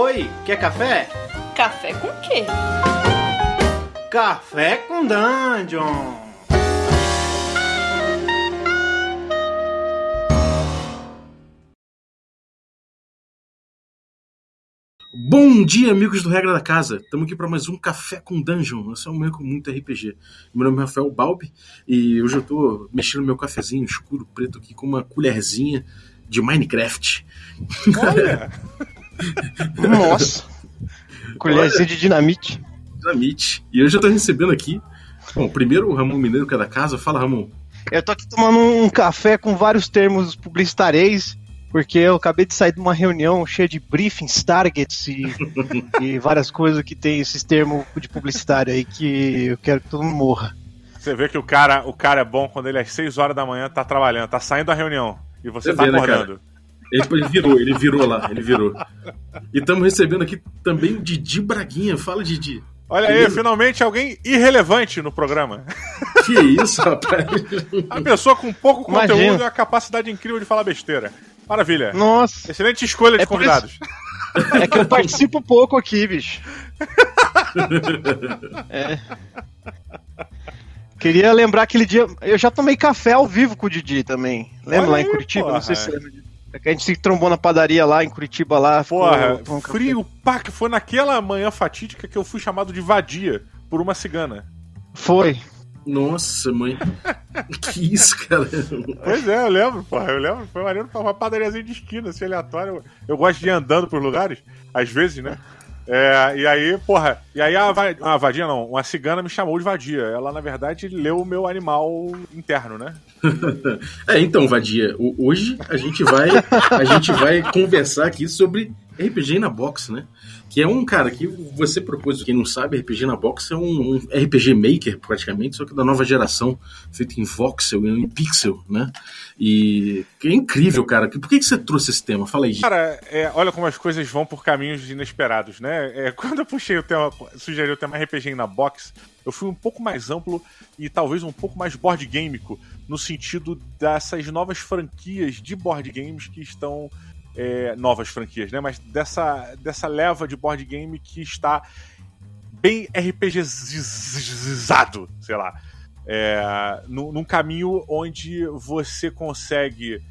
Oi, quer café? Café com quê? Café com Dungeon! Bom dia, amigos do Regra da Casa. Estamos aqui para mais um Café com Dungeon. Esse é um meio com muito RPG. Meu nome é Rafael Balbi e hoje eu estou mexendo no meu cafezinho escuro preto aqui com uma colherzinha de Minecraft. Olha! Nossa! Colherzinha de dinamite. Dinamite. E hoje eu estou recebendo aqui. Bom, primeiro o Ramon Mineiro, que é da casa. Fala, Ramon. Eu tô aqui tomando um café com vários termos publicitareis porque eu acabei de sair de uma reunião cheia de briefings, targets e, e várias coisas que tem esses termos de publicitário aí que eu quero que todo mundo morra. Você vê que o cara, o cara é bom quando ele às 6 horas da manhã tá trabalhando, tá saindo da reunião e você, você tá vê, né, acordando. Né, ele, ele, virou, ele virou lá, ele virou. E estamos recebendo aqui também o Didi Braguinha. Fala, Didi. Olha aí, finalmente alguém irrelevante no programa. Que isso, rapaz? A pessoa com pouco conteúdo Imagina. e a capacidade incrível de falar besteira. Maravilha. Nossa. Excelente escolha de é convidados. É que eu participo pouco aqui, bicho. É. Queria lembrar aquele dia. Eu já tomei café ao vivo com o Didi também. Lembra lá em Curitiba? Porra. Não sei se você lembra disso. É a gente se trombou na padaria lá em Curitiba lá. Porra, ficou, frio, pá, que foi naquela manhã fatídica que eu fui chamado de vadia por uma cigana. Foi. Nossa, mãe. que isso, cara? Pois é, eu lembro, pô. Eu lembro. Foi maneiro pra uma padariazinha de esquina, assim, aleatória. Eu, eu gosto de ir andando por lugares, às vezes, né? É, e aí, porra, e aí a, a vadia não, uma cigana me chamou de vadia. Ela, na verdade, leu o meu animal interno, né? é, então, vadia, hoje a gente vai a gente vai conversar aqui sobre RPG na box, né? Que é um cara que você propôs, quem não sabe, RPG na Box é um, um, RPG Maker, praticamente, só que da nova geração, feito em voxel e em pixel, né? E é incrível, cara. Por que, que você trouxe esse tema? Fala aí. Cara, é, olha como as coisas vão por caminhos inesperados, né? É, quando eu puxei o tema, sugeri o tema RPG na Box, eu fui um pouco mais amplo e talvez um pouco mais board gameico, no sentido dessas novas franquias de board games que estão é, novas franquias, né? Mas dessa, dessa leva de board game que está bem RPGizado, sei lá. É, num, caminho onde você consegue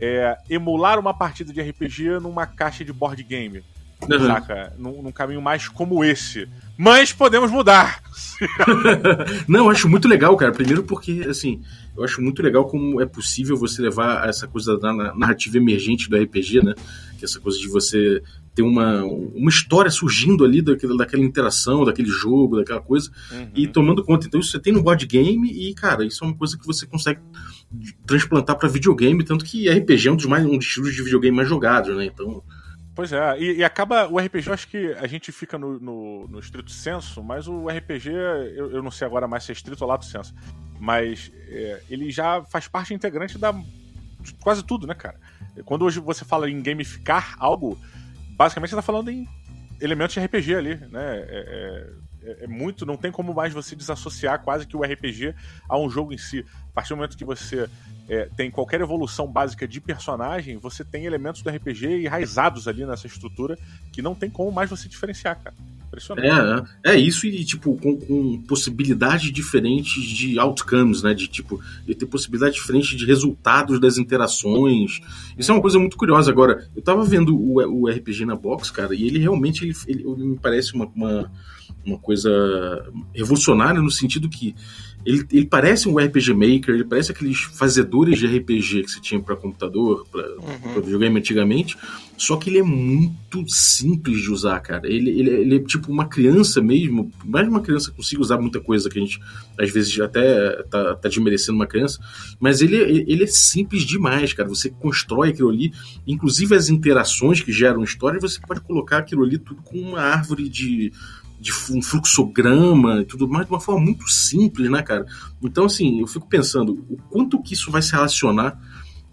é, emular uma partida de RPG numa caixa de board game. Uhum. Saca? Num, num, caminho mais como esse. Mas podemos mudar. Não, eu acho muito legal, cara. Primeiro porque, assim, eu acho muito legal como é possível você levar essa coisa da narrativa emergente do RPG, né? Que é essa coisa de você ter uma, uma história surgindo ali daquela, daquela interação, daquele jogo, daquela coisa, uhum. e tomando conta. Então, isso você tem no board game e, cara, isso é uma coisa que você consegue transplantar para videogame, tanto que RPG é um dos, mais, um dos estilos de videogame mais jogados, né? Então. Pois é, e, e, acaba o RPG, eu acho que a gente fica no, no, no estrito senso, mas o RPG, eu, eu, não sei agora mais se é estrito ou lato senso, mas é, ele já faz parte integrante da quase tudo, né, cara? Quando hoje você fala em gamificar algo, basicamente você tá falando em elementos de RPG ali, né? É, é, é, muito, não tem como mais você desassociar quase que o RPG a um jogo em si. A partir do momento que você é, tem qualquer evolução básica de personagem, você tem elementos do RPG enraizados ali nessa estrutura que não tem como mais você diferenciar, cara. Impressionante. É, é isso e, tipo, com, com possibilidades diferentes de outcomes, né? De, tipo, de ter possibilidades diferentes de resultados das interações. Isso é uma coisa muito curiosa. Agora, eu tava vendo o, o RPG na box, cara, e ele realmente, ele, ele me parece uma, uma, uma coisa revolucionária no sentido que ele, ele parece um RPG Maker, ele parece aqueles fazedores de RPG que se tinha para computador, para uhum. videogame antigamente, só que ele é muito simples de usar, cara. Ele, ele, ele, é tipo uma criança mesmo, mais uma criança consiga usar muita coisa que a gente às vezes até tá, tá desmerecendo uma criança, mas ele, ele é simples demais, cara. Você constrói aquilo ali, inclusive as interações que geram história, você pode colocar aquilo ali tudo com uma árvore de de um fluxograma e tudo mais de uma forma muito simples, né, cara? Então, assim, eu fico pensando o quanto que isso vai se relacionar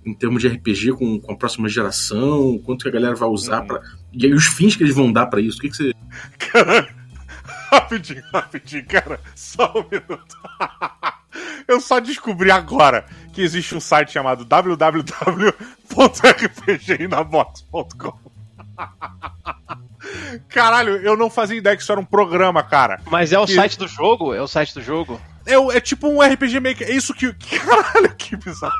em termos de RPG com, com a próxima geração, o quanto que a galera vai usar uhum. para e aí os fins que eles vão dar para isso. O que, que você. Cara, rapidinho, rapidinho, cara, só um minuto. Eu só descobri agora que existe um site chamado www.rpginabox.com. Caralho, eu não fazia ideia que isso era um programa, cara. Mas é o Que- site do jogo? É o site do jogo? É, o- é tipo um RPG Maker. É isso que. Caralho, que bizarro.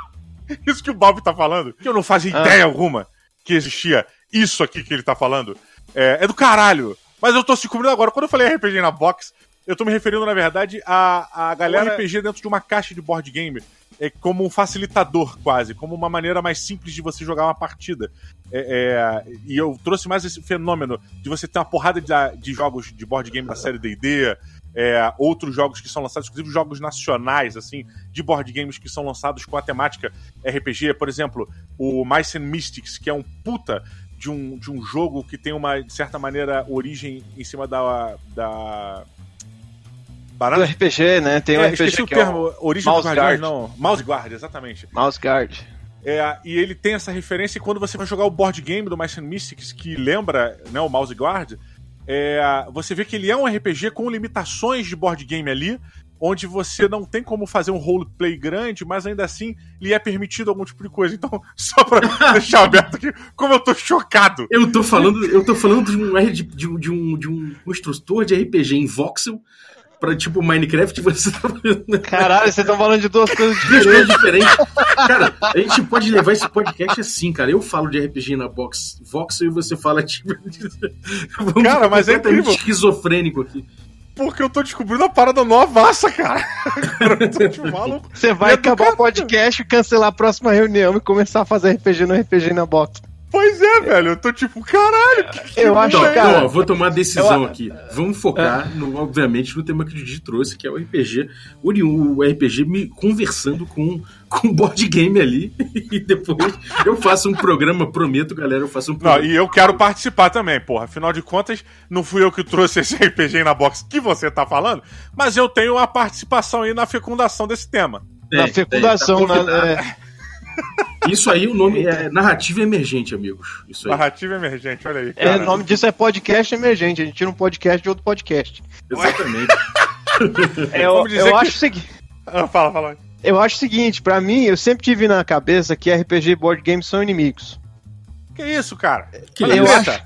Isso que o Bob tá falando. Que eu não fazia Ah. ideia alguma que existia isso aqui que ele tá falando. É, é do caralho. Mas eu tô descobrindo agora. Quando eu falei RPG na box, eu tô me referindo, na verdade, a, a galera RPG dentro de uma caixa de board game. É como um facilitador, quase. Como uma maneira mais simples de você jogar uma partida. É, é, e eu trouxe mais esse fenômeno de você ter uma porrada de, de jogos de board game da série D&D, é, outros jogos que são lançados, inclusive jogos nacionais, assim, de board games que são lançados com a temática RPG. Por exemplo, o Mice and Mystics, que é um puta de um, de um jogo que tem uma, de certa maneira, origem em cima da. da. Do Barana? RPG, né? Tem um É, RPG esqueci o que é termo, origem Mouse Guard. não. Mouse Guard, exatamente. Mouse Guard. É, e ele tem essa referência e quando você vai jogar o board game do Mice and Mystics, que lembra né, o Mouse Guard, é, você vê que ele é um RPG com limitações de board game ali, onde você não tem como fazer um roleplay grande, mas ainda assim lhe é permitido algum tipo de coisa. Então, só pra deixar aberto aqui, como eu tô chocado. Eu tô falando, eu tô falando de um, de, de um, de um, de um construtor de RPG em voxel pra tipo Minecraft, você tá falando Caralho, vocês estão falando de duas coisas duas diferentes. coisas diferentes. Cara, a gente pode levar esse podcast assim, cara. Eu falo de RPG na box voxel e você fala tipo. Vamos Cara, mas é incrível. esquizofrênico aqui. Porque eu tô descobrindo a parada novaça, cara. Eu tô maluco. Você vai é acabar o podcast, cancelar a próxima reunião e começar a fazer RPG no RPG na box. Pois é, velho. Eu tô tipo, caralho. Que, que Eu acho, Então, é cara, vou tomar a decisão eu- aqui. Vamos focar, no, obviamente, no tema que o Didi trouxe, que é o RPG. O, o RPG me conversando com, com board game ali. E depois eu faço um programa, prometo, galera, eu faço um Não, programa. e eu quero participar também, porra. Afinal de contas, não fui eu que trouxe esse RPG na box que você tá falando, mas eu tenho uma participação aí na fecundação desse tema. É, na é, fecundação, tá convidado. né? É, Isso aí, o nome é narrativa emergente, amigos. Isso aí. Narrativa emergente, olha aí. é, o nome disso é podcast emergente. A gente tira um podcast de outro podcast. Exatamente. É, eu eu que- acho o seguinte. Ah, fala, fala. Eu acho o seguinte, pra mim, eu sempre tive na cabeça que RPG e board games são inimigos. Que isso, cara? Que eu acho-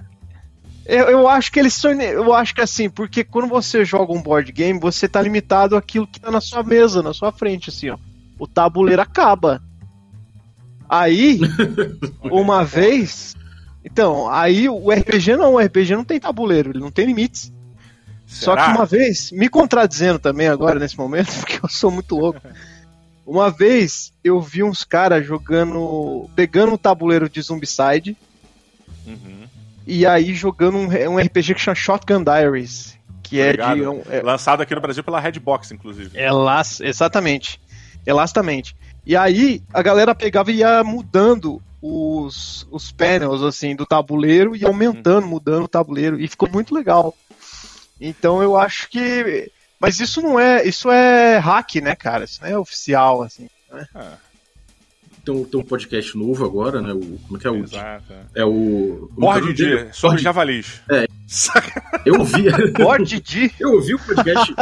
Eu, eu acho que eles são. Eu acho que assim, porque quando você joga um board game, você tá limitado àquilo que tá na sua mesa, na sua frente, assim, ó. O tabuleiro acaba. Aí, uma vez. Então, aí o RPG não, o RPG não tem tabuleiro, ele não tem limites. Só Será? que uma vez, me contradizendo também agora nesse momento, porque eu sou muito louco. Uma vez eu vi uns caras jogando. pegando um tabuleiro de Zombicide Uhum. e aí jogando um, um RPG que chama Shotgun Diaries. Que é de. É, Lançado aqui no Brasil pela Redbox, inclusive. é las- exatamente. Elastamente. E aí a galera pegava e ia mudando os, os panels assim do tabuleiro e aumentando, mudando o tabuleiro. E ficou muito legal. Então eu acho que. Mas isso não é. Isso é hack, né, cara? Isso não é oficial, assim. Ah, Então tem um podcast novo agora, né? O, como é que é o. exato. É o. é que é dele? de javalis. É. Eu ouvi. Board de. Eu ouvi o podcast.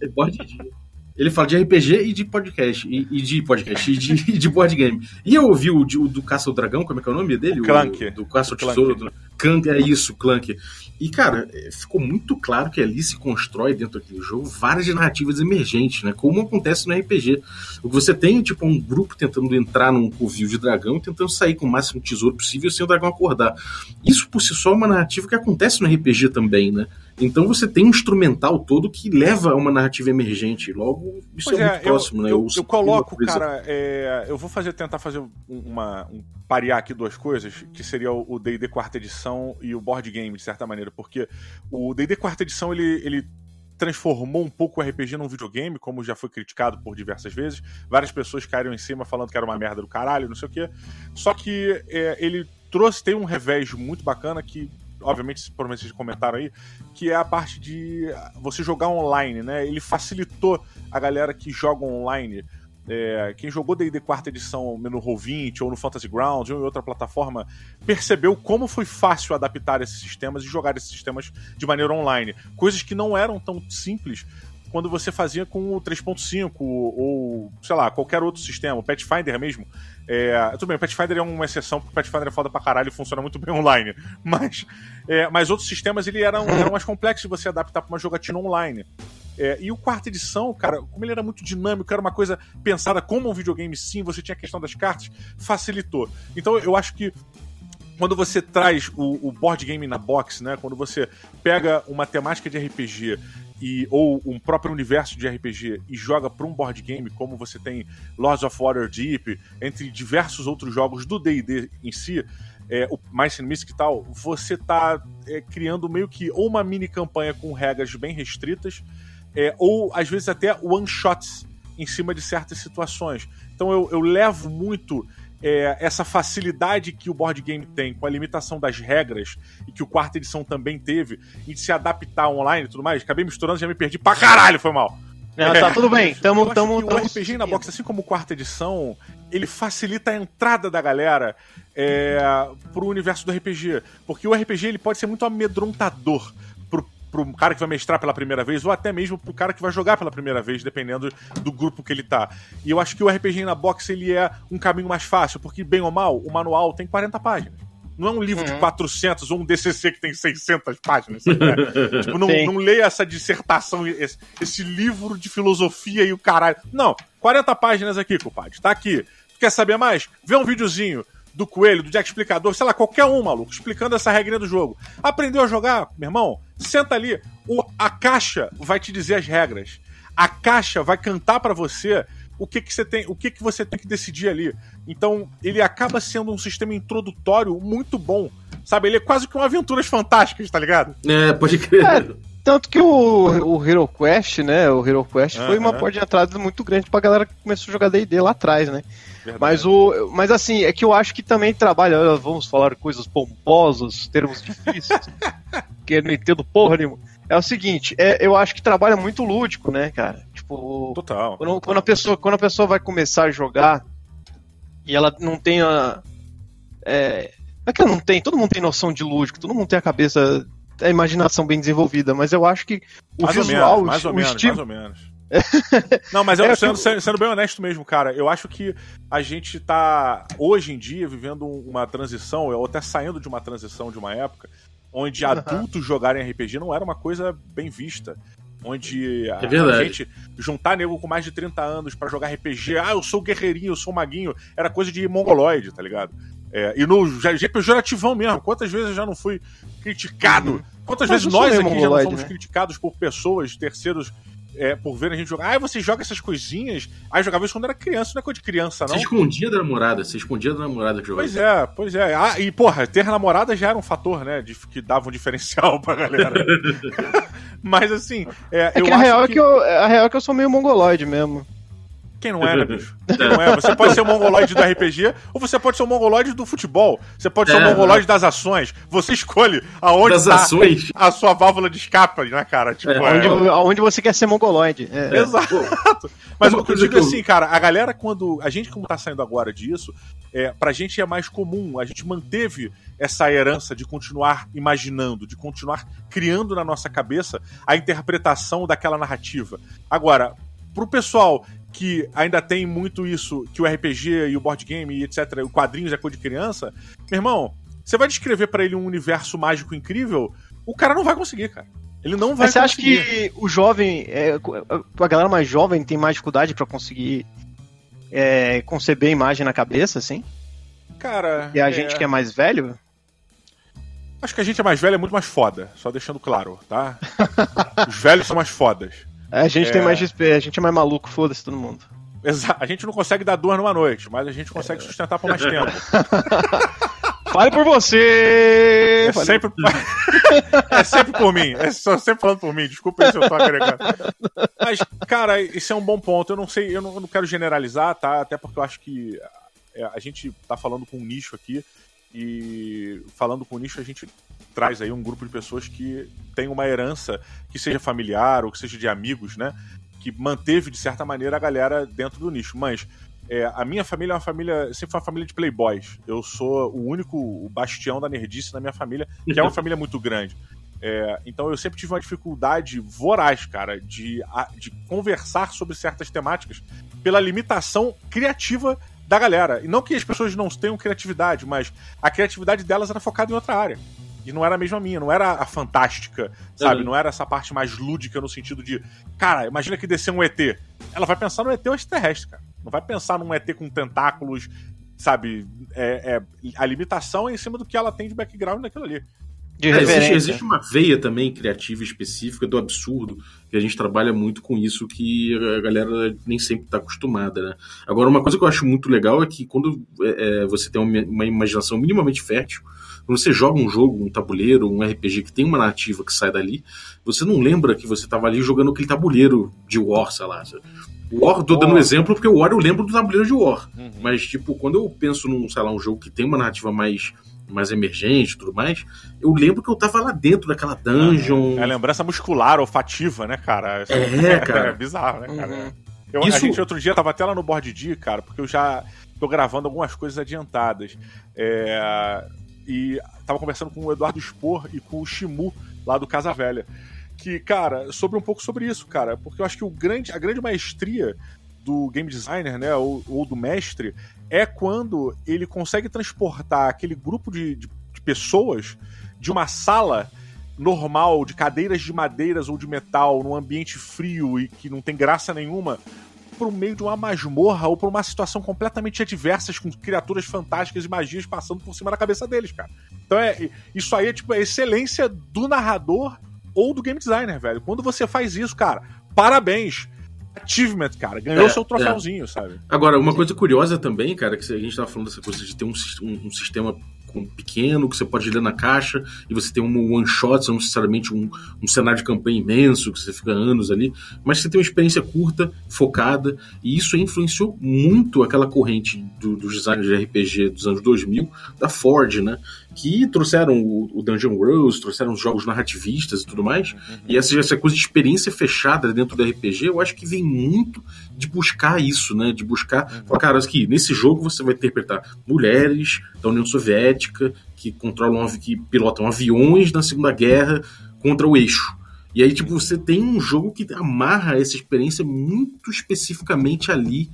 é board de- Ele fala de RPG e de podcast. E, e de podcast. E de, e de board game. E eu ouvi o, de- o do Caça ao Dragão, como é que é o nome dele? O Clank. do Caça ao O. Tesouro. Do, Clank, é isso, Clank. E, cara, é, ficou muito claro que ali se constrói dentro daquele jogo várias narrativas emergentes, né? Como acontece no RPG. O que você tem, tipo, um grupo tentando entrar num covil de dragão e tentando sair com o máximo tesouro possível sem o dragão acordar. Isso por si só é uma narrativa que acontece no RPG também, né? Então você tem um instrumental todo que leva a uma narrativa emergente. Logo, isso Pois é, é, muito eu, próximo, né? eu, O- eu coloco, cara, é, eu vou fazer tentar fazer um- uma um, parear aqui duas coisas, que seria o o D&D quarta edição e o board game de certa maneira, porque o D&D quarta edição ele, ele transformou um pouco o RPG num videogame, como já foi criticado por diversas vezes. Várias pessoas caíram em cima falando que era uma merda do caralho, não sei o quê. Só que é, ele trouxe, tem um revés muito bacana que, obviamente, provavelmente vocês comentaram aí, que é a parte de você jogar online, né? Ele facilitou a galera que joga online. É, quem jogou D&D quarta edição no Roll20 ou no Fantasy Grounds ou em outra plataforma percebeu como foi fácil adaptar esses sistemas e jogar esses sistemas de maneira online. Coisas que não eram tão simples quando você fazia com o 3.5 ou, sei lá, qualquer outro sistema, o Pathfinder mesmo. É, tudo bem, o Pathfinder é uma exceção, porque o Pathfinder é foda pra caralho e funciona muito bem online. Mas, é, mas outros sistemas ele eram, eram mais complexos de você adaptar pra uma jogatina online. É, e o quarta edição, cara, como ele era muito dinâmico, era uma coisa pensada como um videogame sim, você tinha a questão das cartas, facilitou. Então eu acho que quando você traz o, o, board game na box, né? Quando você pega uma temática de RPG e, ou um próprio universo de RPG e joga para um board game, como você tem Lords of Waterdeep, entre diversos outros jogos do D&D em si, é, o Mice and Mystic e tal, você tá é, criando meio que ou uma mini campanha com regras bem restritas, é, ou às vezes até one-shots em cima de certas situações. Então eu, eu levo muito é, essa facilidade que o board game tem com a limitação das regras e que o quarta edição também teve em se adaptar online e tudo mais. Acabei misturando, já me perdi pra caralho, foi mal. Não, tá tudo bem. Tamo, Eu tamo, tamo o RPG na box, assim como quarta edição, ele facilita a entrada da galera é, pro universo do RPG. Porque o RPG ele pode ser muito amedrontador pro, cara que vai mestrar pela primeira vez, ou até mesmo pro cara que vai jogar pela primeira vez, dependendo do grupo que ele tá. E eu acho que o RPG na box ele é um caminho mais fácil, porque, bem ou mal, o manual tem 40 páginas. Não é um livro de 400 ou um DCC que tem 600 páginas. sabe? tipo, não, Sim. não leia essa dissertação, esse, esse livro de filosofia e o caralho. Não, 40 páginas aqui, compadre. Tá aqui. Tu quer saber mais? Vê um videozinho do Coelho, do Jack Explicador, sei lá, qualquer um, maluco, explicando essa regrinha do jogo. Aprendeu a jogar, meu irmão? Senta ali. O, a caixa vai te dizer as regras. A caixa vai cantar pra você o que, que você tem, o que, que você tem que decidir ali. Então, ele acaba sendo um sistema introdutório muito bom. Sabe, ele é quase que um aventuras fantásticas, tá ligado? É, pode crer. É, Tanto que o, o Hero Quest, né? O Hero Quest foi uma porta de entrada muito grande pra galera que começou a jogar D&D lá atrás, né? Verdade. Mas, o, mas assim, é que eu acho que também trabalha. olha, Vamos falar coisas pomposas, termos difíceis, que eu não entendo porra nenhuma. É o seguinte, é, eu acho que trabalha muito lúdico, né, cara? Tipo, Total. quando, quando a pessoa, quando a pessoa vai começar a jogar e ela não tem a. É, não é que ela não tem, todo mundo tem noção de lúdico, todo mundo tem a cabeça, a imaginação bem desenvolvida, mas eu acho que o mais visual, ou menos, mais o, ou o menos, estilo. mais ou menos. Não, mas eu, É, sendo, que- sendo- sendo bem honesto mesmo, cara, eu acho que a gente tá, hoje em dia, vivendo uma transição, ou até saindo de uma transição de uma época, onde Aham. adultos jogarem RPG não era uma coisa bem vista. Onde a, É verdade. a gente juntar nego com mais de 30 anos pra jogar RPG, ah, eu sou guerreirinho, eu sou maguinho, era coisa de mongoloide, tá ligado? É, e no RPG pejorativão mesmo, quantas vezes eu já não fui criticado? Quantas Uhum. Mas vezes nós aqui já não fomos né? criticados por pessoas, terceiros, é, por verem a gente jogar? Ah, você joga essas coisinhas? Ah, eu jogava isso quando era criança, não é coisa de criança, Você não? escondia da namorada, você escondia da namorada que jogava. Pois é, pois é. Ah, e porra, ter namorada já era um fator, né? De, que dava um diferencial pra galera. Mas assim, é, É eu que a acho real é que... que eu, a real é que eu sou meio mongoloide mesmo. Quem não é, né, bicho? Quem não é? Você pode ser o mongoloide do RPG ou você pode ser o mongoloide do futebol. Você pode ser o É, mongoloide das ações. Você escolhe aonde Das tá ações. a sua válvula de escape, né, cara? Tipo, É, é- Onde, aonde você quer ser mongoloide. É. Exato. Mas o que eu digo que assim, cara, a galera, quando. A gente, como tá saindo agora disso, é, pra gente é mais comum. A gente manteve essa herança de continuar imaginando, de continuar criando na nossa cabeça a interpretação daquela narrativa. Agora, pro pessoal que ainda tem muito isso, que o RPG e o board game e etc., o quadrinhos é coisa de criança, meu irmão, você vai descrever pra ele um universo mágico incrível, o cara não vai conseguir, cara. Ele não vai Mas você acha conseguir. que o jovem, é, a galera mais jovem tem mais dificuldade pra conseguir é, conceber a imagem na cabeça, assim? Cara. E a é- gente que é mais velho? Acho que a gente é mais velho é muito mais foda, só deixando claro, tá? Os velhos são mais fodas. A gente É. tem mais XP, a gente é mais maluco, foda-se todo mundo. Exa a gente não consegue dar duas numa noite, mas a gente consegue sustentar por mais tempo. Fale por você! É Fale- sempre, é sempre por mim. É só sempre falando por mim. Desculpa aí se eu tô agregando. Mas, cara, isso é um bom ponto. Eu não sei, eu não, eu não quero generalizar, tá? Até porque eu acho que é, a gente tá falando com um nicho aqui. E falando com o nicho, a gente traz aí um grupo de pessoas que tem uma herança que seja familiar ou que seja de amigos, né? Que manteve, de certa maneira, a galera dentro do nicho. Mas é, a minha família é uma família, sempre foi uma família de playboys. Eu sou o único bastião da nerdice na minha família, que é uma família muito grande. É, então eu sempre tive uma dificuldade voraz, cara, de, de conversar sobre certas temáticas pela limitação criativa da galera. E não que as pessoas não tenham criatividade, mas a criatividade delas era focada em outra área. E não era a mesma minha, não era a fantástica, sabe? Uhum. Não era essa parte mais lúdica no sentido de, cara, imagina que descer um ET. Ela vai pensar no ET extraterrestre, cara. Não vai pensar num ET com tentáculos, sabe? É, é, a limitação é em cima do que ela tem de background naquilo ali. De é, existe, existe, uma veia também criativa específica do absurdo, que a gente trabalha muito com isso, que a galera nem sempre está acostumada, né? Agora, uma coisa que eu acho muito legal é que quando é, é você tem uma, uma, imaginação minimamente fértil, quando você joga um jogo, um tabuleiro, um RPG que tem uma narrativa que sai dali, você não lembra que você estava ali jogando aquele tabuleiro de War, sei lá. War, tô dando um exemplo porque o War eu lembro do tabuleiro de War. Uhum. Mas, tipo, quando eu penso num, sei lá, um jogo que tem uma narrativa mais mais emergente e tudo mais, eu lembro que eu tava lá dentro daquela dungeon. É, é lembrança muscular, olfativa, né, cara? É, é cara. É bizarro, né, cara? Uhum. Eu, Isso... A gente outro dia tava até lá no Board D, cara, porque eu já tô gravando algumas coisas adiantadas. É... E tava conversando com o Eduardo Spor e com o Shimu, lá do Casa Velha. Que, cara, sobre um pouco sobre isso, cara, porque eu acho que o grande, a grande maestria do game designer, né, ou, ou do mestre, é quando ele consegue transportar aquele grupo de, de, de pessoas de uma sala normal, de cadeiras de madeiras ou de metal, num ambiente frio e que não tem graça nenhuma, por meio de uma masmorra ou por uma situação completamente adversa com criaturas fantásticas e magias passando por cima da cabeça deles, cara. Então é isso aí é tipo a excelência do narrador ou do game designer, velho. Quando você faz isso, cara, parabéns achievement, cara. Ganhou é, seu troféuzinho, é. sabe? Agora, uma coisa curiosa também, cara, que a gente tava falando dessa coisa de ter um, um, um sistema pequeno que você pode ler na caixa e você tem um one shot, não necessariamente um, um cenário de campanha imenso que você fica anos ali, mas você tem uma experiência curta, focada, e isso influenciou muito aquela corrente do, dos designers de RPG dos anos 2000 da Ford, né? Que trouxeram o, o Dungeon Worlds, trouxeram os jogos narrativistas e tudo mais. Uhum. E essa, essa coisa de experiência fechada dentro do RPG, eu acho que vem muito de buscar isso, né? De buscar. Uhum. Falar, cara, aqui, nesse jogo você vai interpretar mulheres da União Soviética que controlam, que pilotam aviões na Segunda Guerra contra o eixo. E aí, tipo, você tem um jogo que amarra essa experiência muito especificamente ali,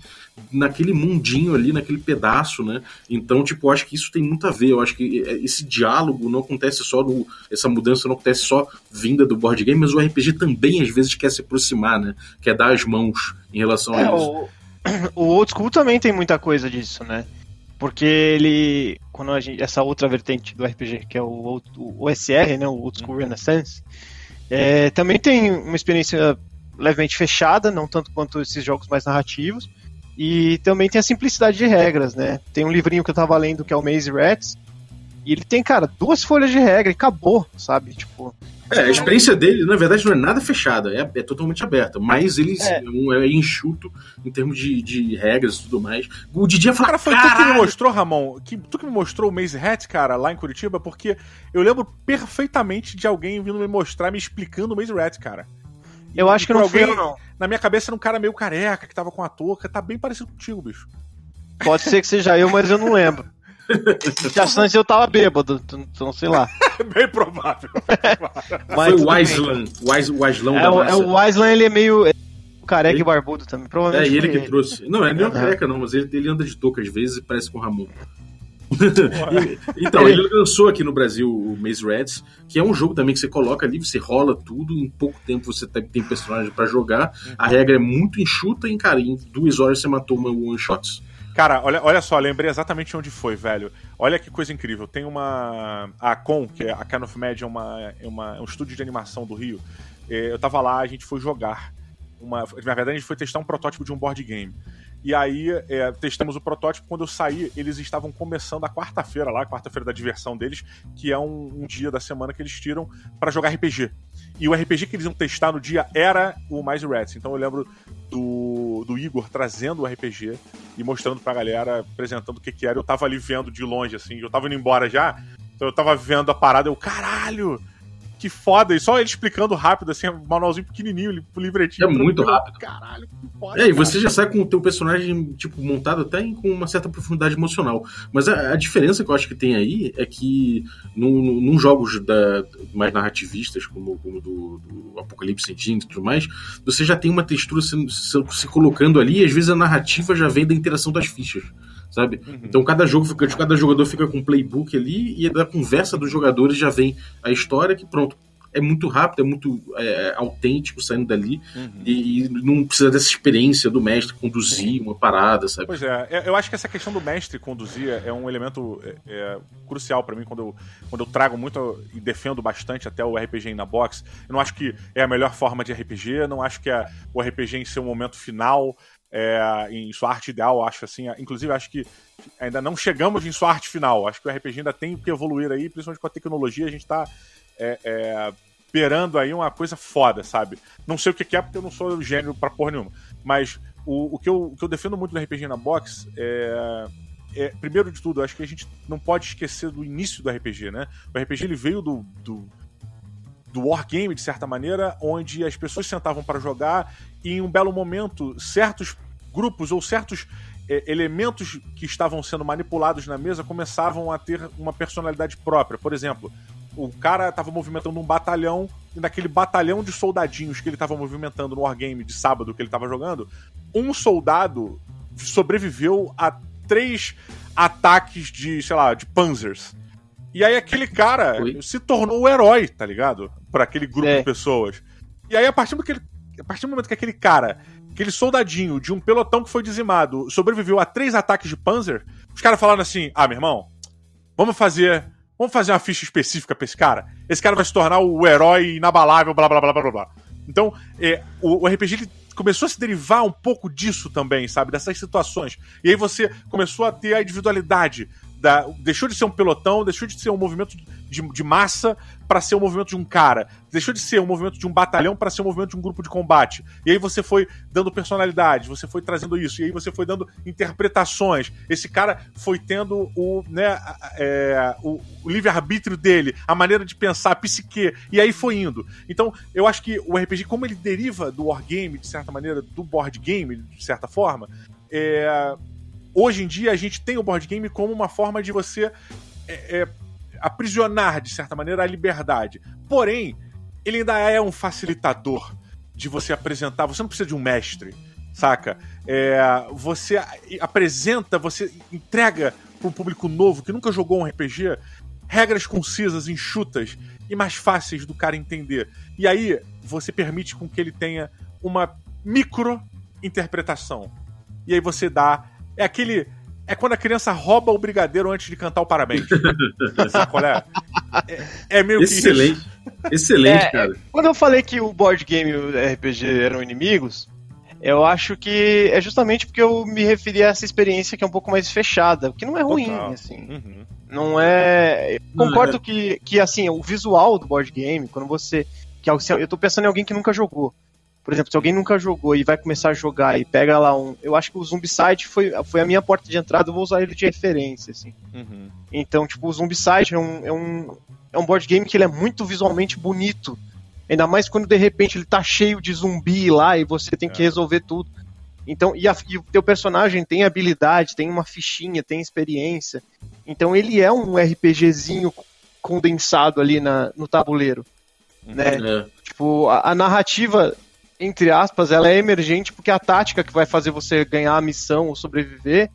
naquele mundinho ali, naquele pedaço, né? Então, tipo, eu acho que isso tem muito a ver. Eu acho que é, esse diálogo não acontece só no. Essa mudança não acontece só vinda do board game, mas o RPG também às vezes quer se aproximar, né? Quer dar as mãos em relação é, a isso. O, o old school também tem muita coisa disso, né? Porque ele. Quando a gente. Essa outra vertente do RPG, que é o, o OSR, né? O Old School Renaissance é, também tem uma experiência levemente fechada, não tanto quanto esses jogos mais narrativos. E também tem a simplicidade de regras, né? Tem um livrinho que eu tava lendo que é o Maze Rats. E ele tem, cara, duas folhas de regra e acabou, sabe? Tipo. É, a experiência dele, na verdade, não é nada fechada, é, é totalmente aberta. Mas ele é. é enxuto em termos de, de regras e tudo mais. O Didi fala. Cara, foi tu que me mostrou, Ramon, que, tu que me mostrou o Maze Hat, cara, lá em Curitiba, porque eu lembro perfeitamente de alguém vindo me mostrar, me explicando o Maze Rat, cara. Eu acho que não alguém, foi não. Na minha cabeça era um cara meio careca, que tava com a touca, tá bem parecido contigo, bicho. Pode ser que seja eu, mas eu não lembro. Bastante eu tava bêbado, então sei lá. Bem provável. Mas Foi o Wislan, o Wislão é, da massa. É, o Wislan, ele é meio careca ele... e barbudo também, provavelmente. É, ele que ele. trouxe. Não, ele não é careca não, mas ele, ele anda de touca às vezes e parece com o Ramon. então, ele lançou aqui no Brasil o Maze Reds, que é um jogo também que você coloca ali, você rola tudo, em pouco tempo você tem personagem para jogar. A regra é muito enxuta e, cara, em duas horas você matou uma one shots. Cara, olha, olha só, lembrei exatamente onde foi, velho. Olha que coisa incrível. Tem uma. A Con, que é a Kind of Media, é uma, é uma, é um estúdio de animação do Rio. É, eu tava lá, a gente foi jogar. Uma, na verdade, a gente foi testar um protótipo de um board game. E aí, é, testamos o protótipo. Quando eu saí, eles estavam começando a quarta-feira lá, quarta-feira da diversão deles, que é um, um, dia da semana que eles tiram para jogar RPG. E o RPG que eles iam testar no dia era o Mais Rats. Então eu lembro do, do Igor trazendo o RPG e mostrando pra galera, apresentando o que, que era. Eu tava ali vendo de longe, assim, eu tava indo embora já. Então eu tava vendo a parada, eu, caralho! Que foda. E só ele explicando rápido, assim, um manualzinho pequenininho, o livretinho. É muito rápido. Caralho, que foda. É, e cara. você já sai com o teu personagem, tipo, montado até em- com uma certa profundidade emocional. Mas a, a diferença que eu acho que tem aí é que num, num jogos da, mais narrativistas, como, como do, do Apocalipse Engine e tudo mais, você já tem uma textura se, se, se colocando ali e às vezes a narrativa já vem da interação das fichas. Sabe? Uhum. Então cada jogo fica, cada jogador fica com um playbook ali e da conversa dos jogadores já vem a história que pronto. É muito rápido, é muito é, autêntico saindo dali Uhum. e, e não precisa dessa experiência do mestre conduzir uma parada, sabe? Pois é, eu- eu acho que essa questão do mestre conduzir é um elemento é, é, crucial pra mim quando eu, quando eu trago muito e defendo bastante até o RPG na box. Eu não acho que é a melhor forma de RPG, não acho que é o RPG em seu momento final, é, em sua arte ideal, acho assim. Inclusive, acho que ainda não chegamos em sua arte final. Acho que o RPG ainda tem que evoluir aí, principalmente com a tecnologia, a gente tá é, é, beirando aí uma coisa foda, sabe? Não sei o que é, porque eu não sou gênio pra porra nenhuma. Mas o, o, que, eu, o que eu defendo muito do RPG na box é, é, Primeiro de tudo, acho que a gente não pode esquecer do início do RPG, né? O RPG ele veio do. do do wargame, de certa maneira, onde as pessoas sentavam para jogar e em um belo momento certos grupos ou certos é, elementos que estavam sendo manipulados na mesa começavam a ter uma personalidade própria. Por exemplo, o cara estava movimentando um batalhão e naquele batalhão de soldadinhos que ele estava movimentando no wargame de sábado que ele estava jogando, um soldado sobreviveu a três ataques de, sei lá, de panzers. E aí aquele cara Oi? se tornou o herói, tá ligado? Pra aquele grupo É. de pessoas. E aí, a partir, a partir do momento que aquele cara, aquele soldadinho de um pelotão que foi dizimado, sobreviveu a três ataques de Panzer, os caras falaram assim: ah, meu irmão, vamos fazer. Vamos fazer uma ficha específica pra esse cara. Esse cara vai se tornar o herói inabalável, blá blá blá blá blá blá. Então, é, o, o RPG começou a se derivar um pouco disso também, sabe? Dessas situações. E aí você começou a ter a individualidade. Da, deixou de ser um pelotão, deixou de ser um movimento de, de massa para ser um movimento de um cara. Deixou de ser um movimento de um batalhão para ser um movimento de um grupo de combate. E aí você foi dando personalidade, você foi trazendo isso, e aí você foi dando interpretações. Esse cara foi tendo o, né, é, o, o livre-arbítrio dele, a maneira de pensar, a psique, e aí foi indo. Então, eu acho que o RPG, como ele deriva do wargame, de certa maneira, do board game, de certa forma, é, hoje em dia a gente tem o board game como uma forma de você é, é, aprisionar, de certa maneira, a liberdade. Porém, ele ainda é um facilitador de você apresentar. Você não precisa de um mestre, saca? É, você apresenta, você entrega para um público novo que nunca jogou um RPG regras concisas, enxutas e mais fáceis do cara entender. E aí você permite com que ele tenha uma micro interpretação. E aí você dá. É aquele. É quando a criança rouba o brigadeiro antes de cantar o parabéns. Sabe qual é? É, é meio que isso. Excelente. Excelente, É, cara. Quando eu falei que o board game e o RPG eram inimigos, eu acho que é justamente porque eu me referi a essa experiência que é um pouco mais fechada, o que não é ruim, Total. assim. Uhum. Não é. eu Concordo é- que, que, assim, o visual do board game, quando você. Que, é eu tô pensando em alguém que nunca jogou. Por exemplo, se alguém nunca jogou e vai começar a jogar e pega lá um. Eu acho que o Zombicide foi, foi a minha porta de entrada, eu vou usar ele de referência, assim. Uhum. Então, tipo, o Zombicide é um, é um, é um board game que ele é muito visualmente bonito. Ainda mais quando de repente ele tá cheio de zumbi lá e você tem que É. resolver tudo. Então, e, a- e o teu personagem tem habilidade, tem uma fichinha, tem experiência. Então ele é um RPGzinho condensado ali na, no tabuleiro. Né? É. Tipo, a, a narrativa, entre aspas, ela é emergente porque a tática que vai fazer você ganhar a missão ou sobreviver,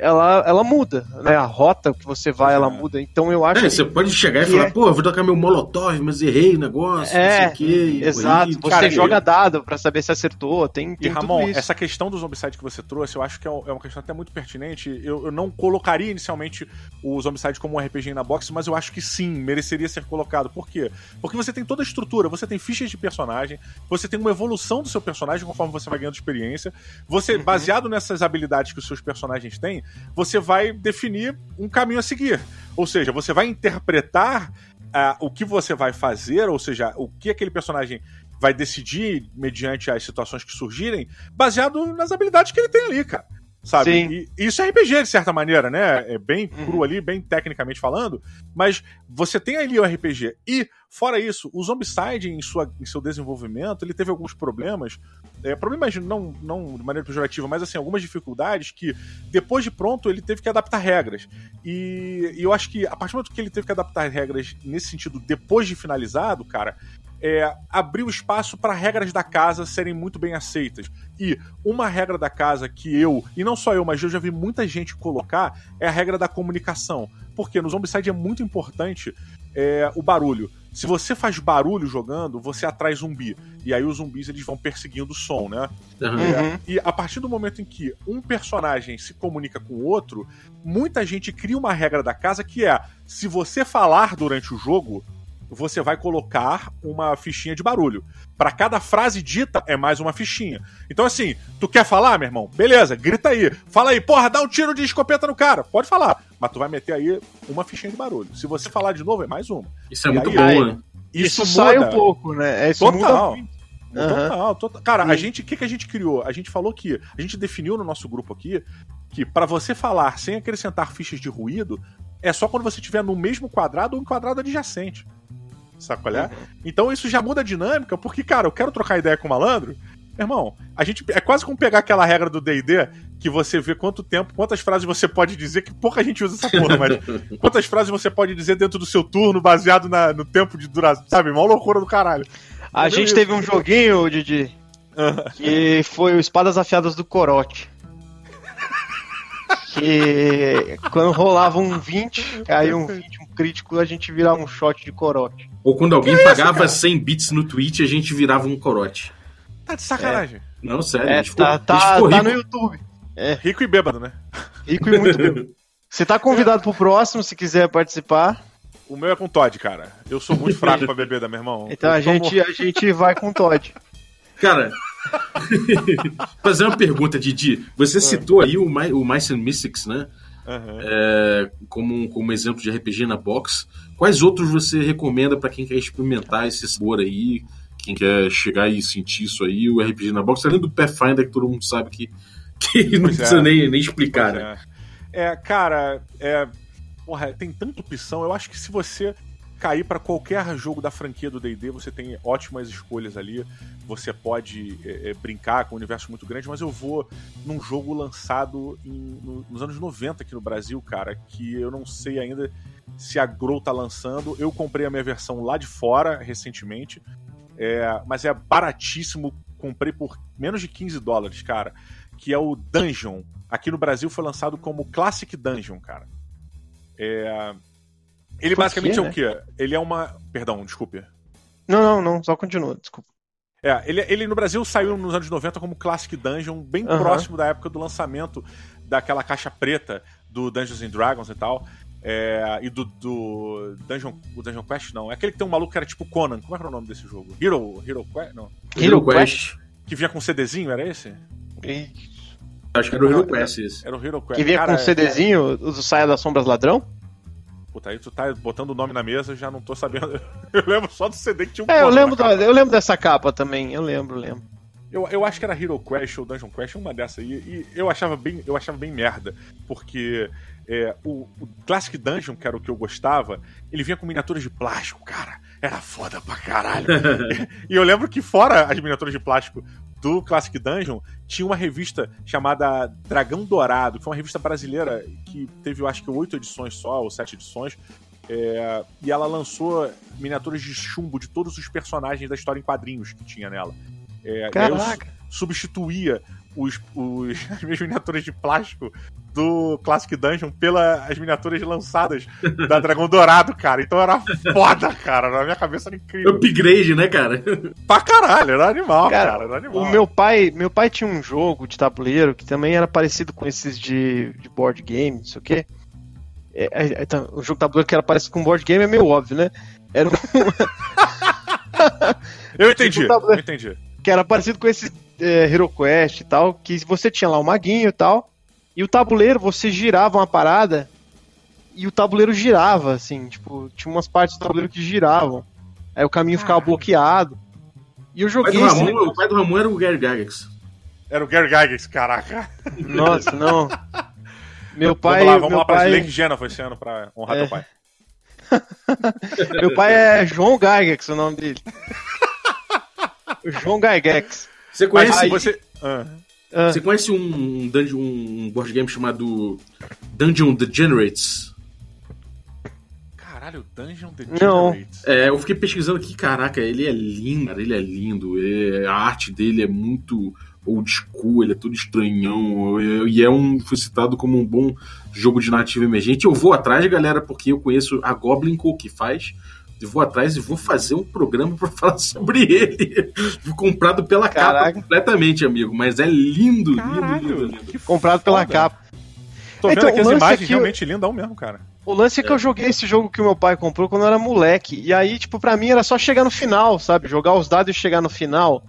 ela, ela muda, né? A rota que você vai, ela muda. Então eu acho É, que você pode chegar e falar, é- pô, eu vou tocar meu molotov, mas errei o negócio, É, não sei o quê. e Exato, corri, você cara, joga dado pra saber se acertou, tem, E tem Ramon, tudo isso. essa questão do Zombicide que você trouxe, eu acho que é é uma questão até muito pertinente. Eu, eu não colocaria inicialmente o Zombicide como um RPG na box, mas eu acho que sim, mereceria ser colocado. Por quê? Porque você tem toda a estrutura, você tem fichas de personagem, você tem uma evolução do seu personagem conforme você vai ganhando experiência. Você, Uhum. baseado nessas habilidades que os seus personagens têm, você vai definir um caminho a seguir. Ou seja, você vai interpretar ah, o que você vai fazer, ou seja, o que aquele personagem vai decidir mediante as situações que surgirem, baseado nas habilidades que ele tem ali, cara. Sabe? Sim. E isso é RPG, de certa maneira, né? É bem cru Uhum. ali, bem tecnicamente falando, mas você tem ali o RPG. E, fora isso, o Zombicide, em, sua, em seu desenvolvimento, ele teve alguns problemas, é, problemas não, não de maneira pejorativa, mas assim, algumas dificuldades que, depois de pronto, ele teve que adaptar regras. E, e eu acho que, a partir do momento que ele teve que adaptar regras nesse sentido, depois de finalizado, cara, é, abriu espaço para regras da casa serem muito bem aceitas. E uma regra da casa que eu, e não só eu, mas eu já vi muita gente colocar, é a regra da comunicação. Porque no Zombicide é muito importante é, o barulho. Se você faz barulho jogando, você atrai zumbi. E aí os zumbis eles vão perseguindo o som, né? Aham. Uhum. E a partir do momento em que um personagem se comunica com o outro, muita gente cria uma regra da casa que é: se você falar durante o jogo, você vai colocar uma fichinha de barulho. Pra cada frase dita é mais uma fichinha. Então, assim, tu quer falar, meu irmão? Beleza, grita aí. Fala aí, porra, dá um tiro de escopeta no cara. Pode falar. Mas tu vai meter aí uma fichinha de barulho. Se você falar de novo, é mais uma. Isso é E muito aí, bom, aí- né? Isso, sai um pouco, né? É, Isso Total. muda. Total, total. Cara, a gente, o que, que a gente criou? A gente falou que, a gente definiu no nosso grupo aqui, que pra você falar sem acrescentar fichas de ruído, é só quando você estiver no mesmo quadrado ou em quadrado adjacente. É? Uhum. Então isso já muda a dinâmica, porque, cara, eu quero trocar ideia com o malandro. Irmão, a gente é quase como pegar aquela regra do D&D que você vê quanto tempo, quantas frases você pode dizer, que pouca gente usa essa porra, mas quantas frases você pode dizer dentro do seu turno baseado na- no tempo de duração, sabe? Mó loucura do caralho. A gente teve um joguinho, Didi, que foi o Espadas Afiadas do Corote. Que quando rolava um 20, caiu um 20, um crítico, a gente virava um shot de corote. Ou quando alguém isso, pagava cara? 100 bits no Twitch, a gente virava um corote. Tá de sacanagem. Não, sério. É, a gente ficou, tá, a gente tá, tá no YouTube. Rico e bêbado, né? Rico e muito bem. Você tá convidado pro próximo, se quiser participar. O meu é com Todd, cara. Eu sou muito fraco pra bebida, meu irmão. Então a Eu gente, a gente vai com o Todd. Cara, fazer uma pergunta, Didi. Você citou aí o, My, o Mice and Mystics, né? Aham. É, como, como exemplo de RPG na box. Quais outros você recomenda pra quem quer experimentar esse sabor aí? Quem quer chegar e sentir isso aí, o RPG na box, além do Pathfinder, que todo mundo sabe que, que não Pois é. precisa nem, nem explicar, Pois né? é. É, cara, é. Porra, tem tanta opção. Eu acho que se você cair pra qualquer jogo da franquia do D&D, você tem ótimas escolhas ali. Você pode é, é, brincar com um universo muito grande, mas eu vou num jogo lançado em- no- nos anos 90 aqui no Brasil, cara, que eu não sei ainda se a Grow tá lançando. Eu comprei a minha versão lá de fora recentemente, é, mas é baratíssimo. Comprei por menos de 15 dólares, cara. Que é o Dungeon. Aqui no Brasil foi lançado como Classic Dungeon, cara. É, Ele Foi basicamente que, é né? o quê? Ele é uma. Perdão, desculpe. Não, não, não, só continua, desculpa. É, ele, ele no Brasil saiu nos anos 90 como Classic Dungeon, bem Aham. próximo da época do lançamento daquela caixa preta do Dungeons and Dragons e tal. É, e do, do Dungeon, o Dungeon Quest, não. É aquele que tem um maluco que era tipo Conan. Como é que era o nome desse jogo? Hero, Hero Quest? Não. Hero Quest? Que vinha com CDzinho, era esse? E- Acho que era o Hero Quest esse. Era o Hero Quest. Que vinha com Cara, um CDzinho, o do Saia das Sombras Ladrão? Puta, aí tu tá botando o nome na mesa, já não tô sabendo. Eu lembro só do CD que tinha um É, eu lembro, da- eu lembro dessa capa também, eu lembro, lembro. Eu, eu acho que era Hero Quest ou Dungeon Quest, uma dessa aí. E eu achava bem, eu achava bem merda. Porque é, o, o Classic Dungeon, que era o que eu gostava, ele vinha com miniaturas de plástico, cara. Era foda pra caralho. e eu lembro que fora as miniaturas de plástico do Classic Dungeon, tinha uma revista chamada Dragão Dourado, que foi uma revista brasileira que teve, eu acho que, oito edições só, ou sete edições. É, e ela lançou miniaturas de chumbo de todos os personagens da história em quadrinhos que tinha nela. É, Caraca. substituía os, os, as minhas miniaturas de plástico do Classic Dungeon pelas miniaturas lançadas da Dragão Dourado, cara. Então era foda, cara. Na minha cabeça era incrível. Upgrade, né, cara? Pra caralho, era animal, cara. Cara, era animal. O meu pai, meu pai tinha um jogo de tabuleiro que também era parecido com esses de, de board game, não sei o quê. É, é, é, tá, o jogo de tabuleiro que era parecido com board game é meio óbvio, né? Era um, Eu entendi, Tipo, eu entendi. que era parecido com esse é, Hero Quest e tal, que você tinha lá o maguinho e tal, e o tabuleiro você girava uma parada e o tabuleiro girava, assim, tipo, tinha umas partes do tabuleiro que giravam. Aí o caminho ficava Caralho. bloqueado. E eu O pai, joguei do esse Ramon, o pai do Ramon era o Gary Gygax. Era o Gary Gygax, caraca. Nossa, não. Meu pai. vamos lá, vamos meu lá pra pai, Lake Gena foi esse ano pra honrar É. teu pai. meu pai é João Gygax, o nome dele. João Gygax. Você conhece, você. Ah. Ah, você conhece um, dungeon, um board game chamado Dungeon Degenerates? Caralho, Dungeon Não. Degenerates. É, eu fiquei pesquisando aqui, caraca, ele é lindo, cara, ele é lindo. é- a arte dele é muito old school, ele é todo estranhão. é- e é um. Foi citado como um bom jogo de narrativa emergente. Eu vou atrás, galera, porque eu conheço a Goblin Co que faz. Eu vou atrás e vou fazer um programa pra falar sobre ele. Fui comprado pela capa Caraca. completamente, amigo. Mas é lindo, lindo, lindo, lindo. que comprado pela foda. capa. Tô vendo Então, aqui as imagens é que realmente lindão mesmo, cara. O lance é que eu joguei esse jogo que o meu pai comprou quando eu era moleque. E aí, tipo, pra mim era só chegar no final, sabe? Jogar os dados e chegar no final.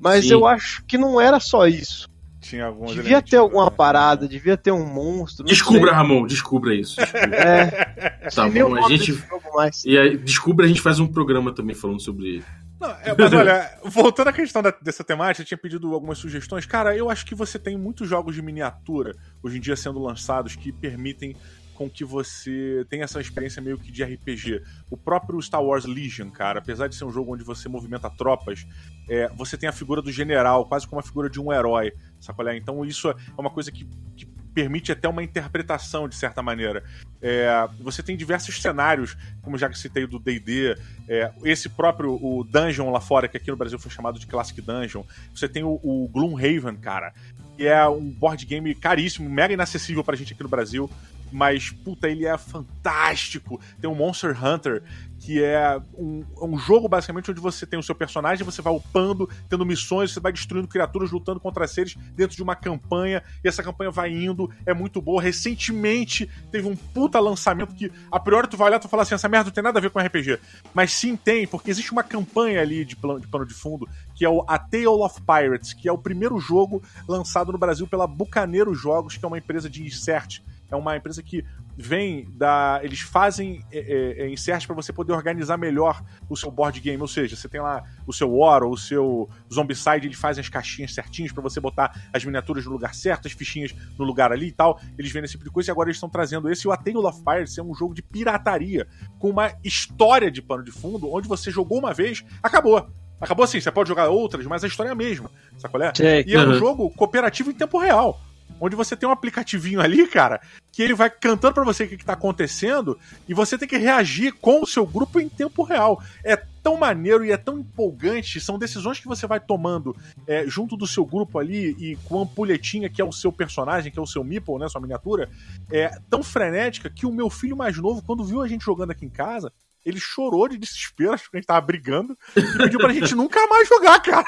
Mas Sim. eu acho que não era só isso. Tinha alguns Devia ter alguma né? parada, devia ter um monstro. Descubra, sei. Ramon, descubra isso. descubra. É, Tá bom, a gente. Mais. E aí, descubra, a gente faz um programa também falando sobre ele. Não, é, mas olha, voltando à questão da- dessa temática, eu tinha pedido algumas sugestões. Cara, eu acho que você tem muitos jogos de miniatura hoje em dia sendo lançados que permitem com que você tenha essa experiência meio que de RPG. O próprio Star Wars Legion, cara, apesar de ser um jogo onde você movimenta tropas, é, você tem a figura do general, quase como a figura de um herói, sacolé? Então isso é uma coisa que, que permite até uma interpretação, de certa maneira. É, você tem diversos cenários, como já citei do D&D, é, esse próprio o Dungeon lá fora, que aqui no Brasil foi chamado de Classic Dungeon. Você tem o, o Gloomhaven, cara, que é um board game caríssimo, mega inacessível pra gente aqui no Brasil. Mas, puta, ele é fantástico. Tem o Monster Hunter, que é um, é um jogo basicamente onde você tem o seu personagem, você vai upando, tendo missões, você vai destruindo criaturas, lutando contra seres dentro de uma campanha, e essa campanha vai indo, é muito boa. Recentemente teve um puta lançamento que, a priori, tu vai olhar e tu fala assim: essa merda não tem nada a ver com RPG. Mas sim tem, porque existe uma campanha ali de plano de, pano de fundo, que é o A Tale of Pirates, que é o primeiro jogo lançado no Brasil pela Bucaneiro Jogos, que é uma empresa de insert. É uma empresa que vem da. Eles fazem é, é, inserts para você poder organizar melhor o seu board game. Ou seja, você tem lá o seu War ou o seu Zombicide, eles fazem as caixinhas certinhas para você botar as miniaturas no lugar certo, as fichinhas no lugar ali e tal. Eles vendem esse tipo de coisa e agora eles estão trazendo esse. O A Tale of Pirates é um jogo de pirataria, com uma história de pano de fundo, onde você jogou uma vez, acabou. Acabou assim, você pode jogar outras, mas a história é a mesma. Sabe qual é? E é um Uhum. jogo cooperativo em tempo real. Onde você tem um aplicativinho ali, cara, que ele vai cantando pra você o que, que tá acontecendo e você tem que reagir com o seu grupo em tempo real. É tão maneiro e é tão empolgante. São decisões que você vai tomando é, junto do seu grupo ali e com a ampulhetinha que é o seu personagem, que é o seu meeple, né, sua miniatura, é tão frenética que o meu filho mais novo, quando viu a gente jogando aqui em casa, ele chorou de desespero, acho que a gente tava brigando, e pediu pra gente nunca mais jogar, cara.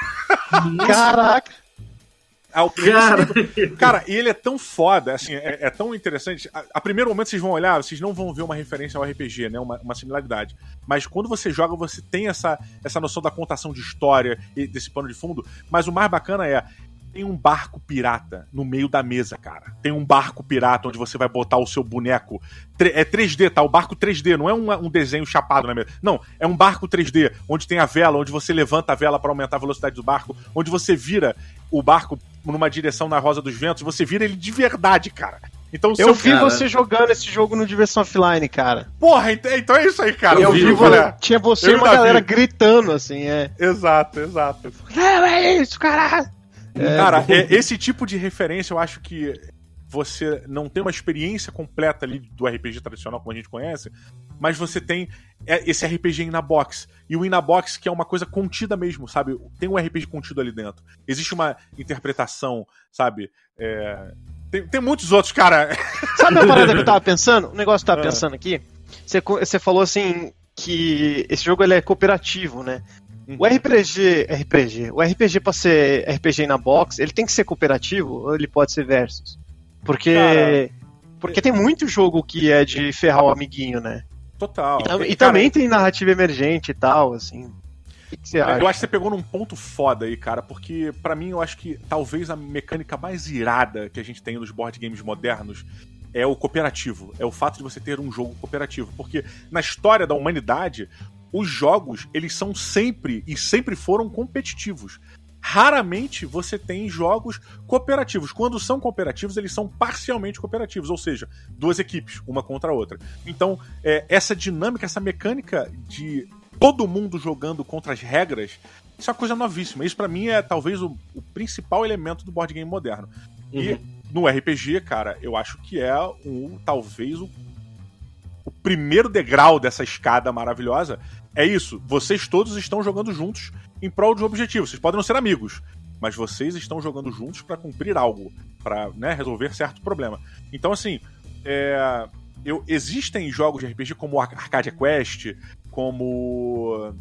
Caraca. Ao Cara, Cara, e ele é tão foda, assim, é, é tão interessante. A, a primeiro momento vocês vão olhar, vocês não vão ver uma referência ao RPG, né? Uma, uma similaridade. Mas quando você joga, você tem essa, essa noção da contação de história e desse pano de fundo. Mas o mais bacana é. Tem um barco pirata no meio da mesa, cara. Tem um barco pirata onde você vai botar o seu boneco. É 3D, tá? O barco 3D, não é um, um desenho chapado na mesa. Não, é um barco 3D, onde tem a vela, onde você levanta a vela para aumentar a velocidade do barco, onde você vira o barco numa direção na Rosa dos Ventos, você vira ele de verdade, cara. Então, Eu vi cara- você jogando esse jogo no Diversão Offline, cara. Porra, ent- então é isso aí, cara. Eu Eu vi, vi, olha. tinha você Eu e uma galera gritando, assim, é. Exato, exato. Não, é isso, caralho! É, Cara, é- esse tipo de referência eu acho que você não tem uma experiência completa ali do RPG tradicional como a gente conhece, mas você tem é, esse RPG na box. E o box que é uma coisa contida mesmo, sabe? Tem um RPG contido ali dentro. Existe uma interpretação, sabe? É, Tem, tem muitos outros, cara. Sabe a parada que eu tava pensando? O negócio que eu tava Ah. pensando aqui? Você, você falou assim que esse jogo ele é cooperativo, né? O RPG, RPG, o RPG pra ser RPG na box, ele tem que ser cooperativo ou ele pode ser versus? Porque Cara, porque tem muito jogo que é de ferrar o amiguinho, né? Total. E, tam- e Cara, também tem narrativa emergente e tal, assim. O que, que você acha? Eu acho que você pegou num ponto foda aí, cara, porque pra mim eu acho que talvez a mecânica mais irada que a gente tem nos board games modernos é o cooperativo. É o fato de você ter um jogo cooperativo. Porque na história da humanidade, os jogos, eles são sempre e sempre foram competitivos. Raramente você tem jogos cooperativos. Quando são cooperativos, eles são parcialmente cooperativos, ou seja, duas equipes, uma contra a outra. Então, é, essa dinâmica, essa mecânica de todo mundo jogando contra as regras, isso é uma coisa novíssima. Isso para mim é talvez o, o, principal elemento do board game moderno. Uhum. E no RPG, cara, eu acho que é um, talvez o, o primeiro degrau dessa escada maravilhosa. É isso. Vocês todos estão jogando juntos em prol de um objetivo. Vocês podem não ser amigos, mas vocês estão jogando juntos para cumprir algo, para né, resolver certo problema. Então, assim, é, eu, existem jogos de RPG como Arcadia Quest, como.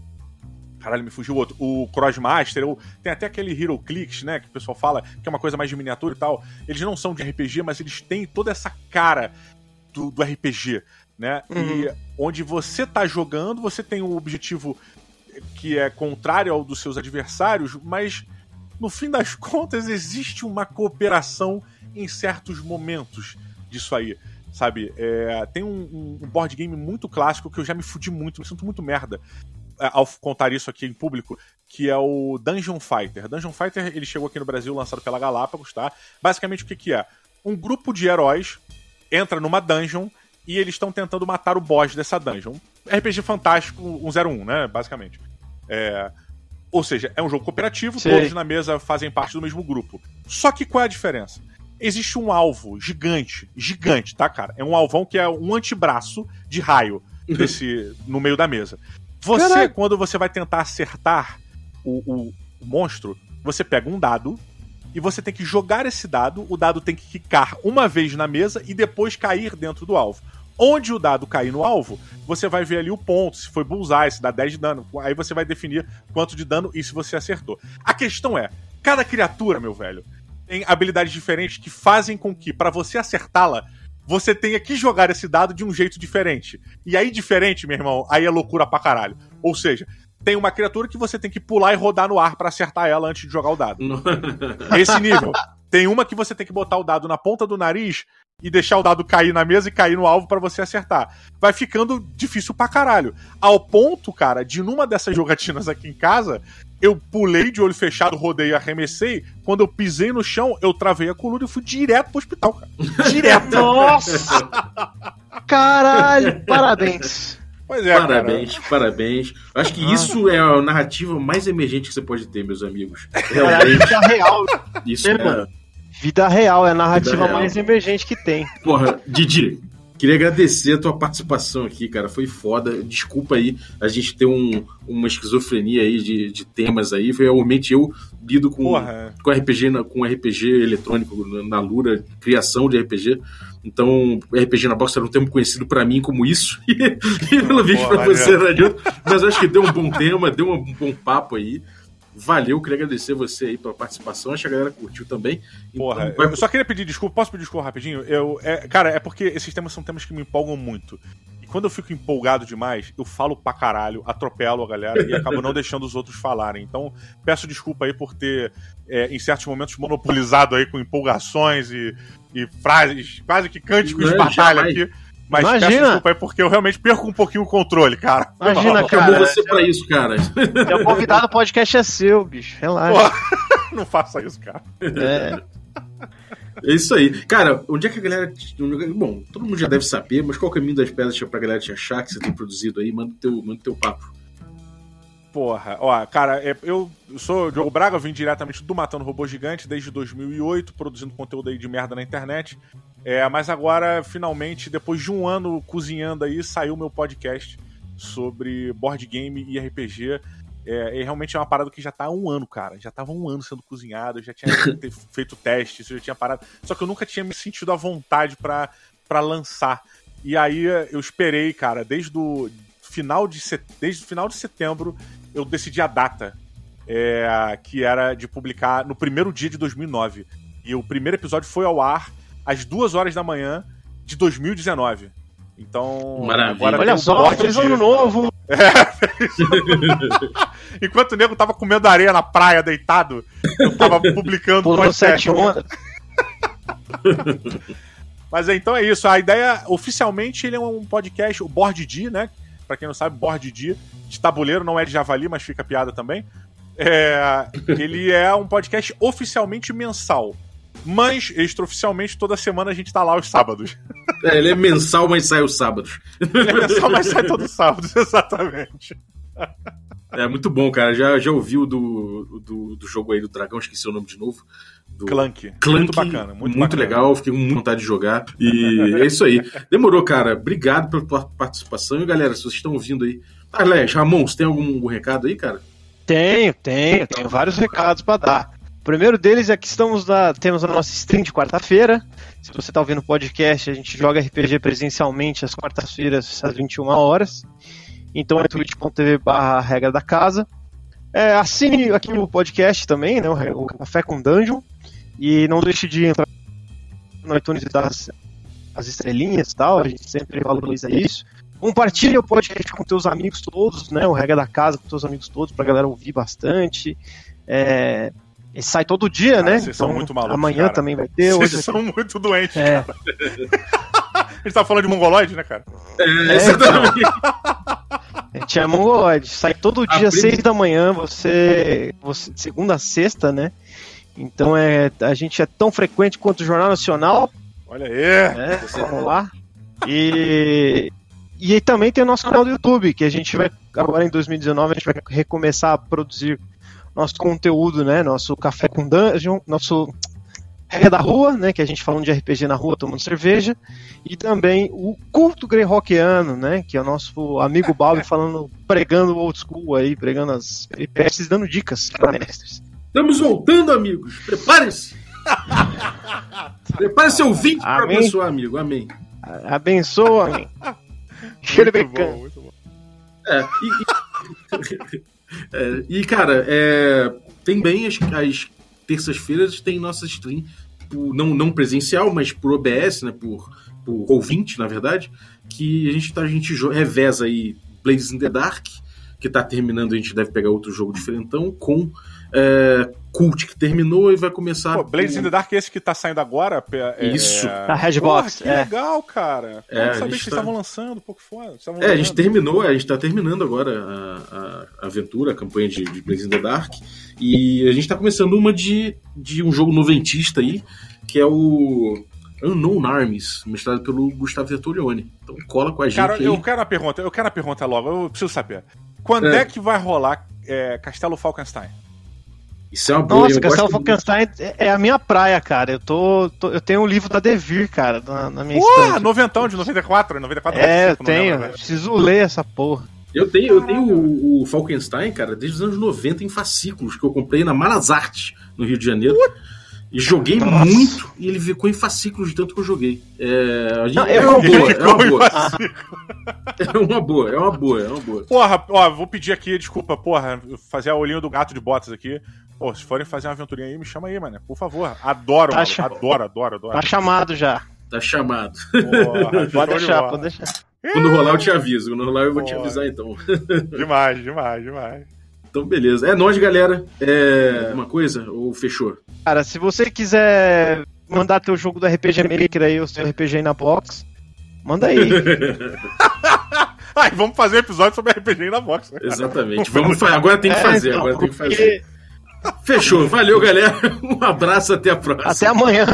Caralho, me fugiu outro. O Crossmaster, ou tem até aquele Hero Clicks, né? Que o pessoal fala que é uma coisa mais de miniatura e tal. Eles não são de RPG, mas eles têm toda essa cara do, do RPG, né? Uhum. E onde você tá jogando, você tem um objetivo que é contrário ao dos seus adversários, mas no fim das contas existe uma cooperação em certos momentos disso aí. Sabe? É, tem um, um, board game muito clássico que eu já me fudi muito, me sinto muito merda é, ao contar isso aqui em público, que é o Dungeon Fighter. Dungeon Fighter, ele chegou aqui no Brasil, lançado pela Galápagos, tá? Basicamente, o que, que é? Um grupo de heróis entra numa dungeon e eles estão tentando matar o boss dessa dungeon. RPG fantástico 101, né? Basicamente. É... Ou seja, é um jogo cooperativo, Sim. todos na mesa fazem parte do mesmo grupo. Só que qual é a diferença? existe um alvo gigante, gigante, tá, cara? É um alvão que é um antebraço de raio desse, no meio da mesa. Você, Caraca. quando você vai tentar acertar o, o, o, monstro, você pega um dado e você tem que jogar esse dado. O dado tem que quicar uma vez na mesa e depois cair dentro do alvo. Onde o dado cair no alvo, você vai ver ali o ponto, se foi bullseye, se dá 10 de dano. Aí você vai definir quanto de dano e se você acertou. A questão é, cada criatura, meu velho, tem habilidades diferentes que fazem com que, para você acertá-la, você tenha que jogar esse dado de um jeito diferente. E aí, diferente, meu irmão, aí é loucura pra caralho. Ou seja, tem uma criatura que você tem que pular e rodar no ar para acertar ela antes de jogar o dado. Esse nível. Tem uma que você tem que botar o dado na ponta do nariz e deixar o dado cair na mesa e cair no alvo para você acertar. Vai ficando difícil pra caralho. Ao ponto, cara, de numa dessas jogatinas aqui em casa, eu pulei de olho fechado, rodei e arremessei. Quando eu pisei no chão, eu travei a coluna e fui direto pro hospital, cara. Direto. Nossa! Caralho, parabéns. Pois é, parabéns, cara. parabéns. Acho que ah. isso é a narrativa mais emergente que você pode ter, meus amigos. Realmente. É a real. Isso é. Vida real, é a narrativa mais emergente que tem. Porra, Didi, Queria agradecer a tua participação aqui, cara. Foi foda. Desculpa aí a gente ter um, uma esquizofrenia aí de, de temas aí. Foi realmente eu lido com, com RPG com RPG eletrônico na, na Lura, criação de RPG. Então, RPG na box era um termo conhecido para mim como isso, e, pelo visto pra você de outro. Mas acho que deu um bom tema, deu um bom papo aí. Valeu, queria agradecer você aí pela participação. Acho que a galera curtiu também. Porra, então, vai... eu só queria pedir desculpa. Posso pedir desculpa rapidinho? Eu, é, cara, é porque esses temas são temas que me empolgam muito. Quando eu fico empolgado demais, eu falo pra caralho, atropelo a galera e acabo não deixando os outros falarem. Então, peço desculpa aí por ter, é, em certos momentos, monopolizado aí com empolgações e, e frases quase que cânticos de batalha aqui. Mas Imagina. peço desculpa aí porque eu realmente perco um pouquinho o controle, cara. Imagina, cara. Acabou você pra isso, cara. O convidado, o podcast é seu, bicho. Relaxa. Pô, não faça isso, cara. É. É isso aí. Cara, onde é que a galera. Bom, todo mundo já deve saber, mas qual o caminho das pedras pra galera te achar que você tem produzido aí? Manda o teu, manda teu papo. Porra, ó, cara, é, eu sou o Diogo Braga, vim diretamente do Matando Robô Gigante desde 2008, produzindo conteúdo aí de merda na internet. É, mas agora, finalmente, depois de um ano cozinhando aí, saiu meu podcast sobre board game e RPG. É, e realmente é uma parada que já tá há um ano, cara. Já tava um ano sendo cozinhado, eu já tinha feito testes, eu já tinha parado. Só que eu nunca tinha me sentido à vontade para lançar. E aí eu esperei, cara, desde o final de, set... desde o final de setembro, eu decidi a data. É, que era de publicar no primeiro dia de 2009. E o primeiro episódio foi ao ar às duas horas da manhã de 2019. Então, Maravilha. agora Olha só, feliz ano novo! É, Enquanto o nego tava comendo areia na praia, deitado, eu tava publicando o podcast. Mas é, então é isso. A ideia, oficialmente, ele é um podcast, o Board D, né? Pra quem não sabe, Board D, de tabuleiro, não é de javali, mas fica piada também. É, ele é um podcast oficialmente mensal. Mas extraoficialmente toda semana a gente tá lá aos sábados. É, ele é mensal, mas sai os sábados. Ele é mensal, mas sai todos os sábados, exatamente. É muito bom, cara. Já, já ouvi o do, do, do jogo aí do Dragão, esqueci o nome de novo. Do Clank. Clank. Muito bacana, muito, Muito, bacana. legal, fiquei com muita vontade de jogar. E é isso aí. Demorou, cara. Obrigado pela tua participação. E galera, se vocês estão ouvindo aí. Ah, Lés, Ramon, você tem algum, algum recado aí, cara? Tenho, tenho, tenho vários recados para dar. O primeiro deles é que estamos na, temos a nossa stream de quarta-feira. Se você está ouvindo o podcast, a gente joga RPG presencialmente às quartas-feiras, às 21 horas. Então é twitch.tv barra regra da casa. É, assine aqui o podcast também, né? O Café com Dungeon. E não deixe de entrar no iTunes e dar as, as estrelinhas e tal. A gente sempre valoriza isso. Compartilhe o podcast com teus amigos todos, né? O Regra da Casa com teus amigos todos, pra galera ouvir bastante. É, e sai todo dia, Cara, né? vocês são muito malucos, amanhã cara. também vai ter. Vocês Hoje são muito doentes, É. cara. A gente tá falando de mongoloide, né, cara? É, exatamente. A gente é mongoloide. Sai todo dia, Aprendi- 6 da manhã, você, você. Segunda a sexta, né? Então é, a gente é tão frequente quanto o Jornal Nacional. Olha aí. né? Vamos lá. E, e aí também tem o nosso canal do YouTube, que a gente vai, agora em 2019, a gente vai recomeçar a produzir nosso conteúdo, né? Nosso café com dungeon, nosso regra da rua, né? Que a gente falando de RPG na rua, tomando cerveja. E também o culto greyhawkiano, né? Que é o nosso amigo Balbi falando, pregando o old school aí, pregando as peripécias, dando dicas para mestres. Estamos voltando, amigos. Prepare-se. Prepare-se ouvinte para Amém. abençoar, amigo. Amém. Abençoa, amém. Muito bom, muito bom. É, e, e- é, e, cara, é, tem bem as, as terças-feiras tem nossa stream, por- não, não presencial, mas por OBS, né? Por, por ouvinte, na verdade, que a gente, tá, a gente reveza aí Blazes in the Dark, que tá terminando, a gente deve pegar outro jogo diferentão, com é, Cult, que terminou e vai começar. Pô, Blades in the Dark é esse que tá saindo agora? é- Isso. Da Redbox, Porra, que é. legal, cara. É, eu não a sabia que vocês tá- estavam lançando, foda. Vocês estavam É, a gente terminou, a gente tá terminando agora a, a aventura, a campanha de, de Blaze in the Dark. E a gente tá começando uma de, de um jogo noventista aí, que é o Unknown Armies, mestrado pelo Gustavo Tertulione. Então cola com a gente Cara, aí. eu quero uma pergunta, eu quero uma pergunta logo, eu preciso saber. Quando É. é, que vai rolar é, Castelo Falkenstein? Isso é uma boa. Nossa, eu muito. Falkenstein é é a minha praia, cara. Eu tô, tô- eu tenho um livro da Devir, cara, na, na minha Porra, estante. noventão de 94, 94 É, eu 95, não lembro tenho. agora. Preciso ler essa porra. Eu tenho, eu tenho o, o Falkenstein, cara, desde os anos 90 em fascículos, que eu comprei na Malazarte, no Rio de Janeiro. E joguei Nossa. muito e ele ficou em fascículos de tanto que eu joguei. É, a gente- Não, é eu- uma boa, é uma boa. É uma boa, é uma boa, é uma boa. Porra, ó, vou pedir aqui, desculpa, porra, fazer a olhinho do gato de botas aqui. Pô, se forem fazer uma aventurinha aí, me chama aí, mano. Por favor. Adoro, Tá mano. cham- Adoro, adoro, adoro. Tá chamado já. Tá chamado. Porra, Pode de deixar, pode deixar. Quando rolar eu te aviso. Quando rolar eu vou te Boa. avisar então. Demais, demais, demais. Então beleza. É nóis, galera. É uma coisa ou fechou? Cara, se você quiser mandar teu jogo do RPG Maker aí, o seu RPG aí na box, manda aí. Ai, vamos fazer episódio sobre RPG na box. né? Exatamente. Vamos fa- agora tem que É, fazer, então, agora tem que porque- fazer. Fechou. Valeu, galera. Um abraço até a próxima. Até amanhã.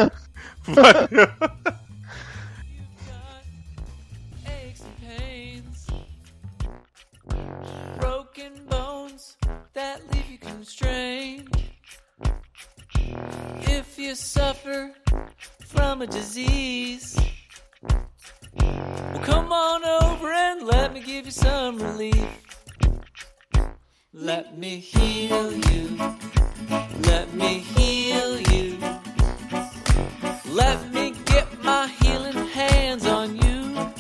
aches constrained. If you suffer from a disease, well, come on over and let me give you some relief. Let me heal you. Let me heal you. Let me get my healing hands on you.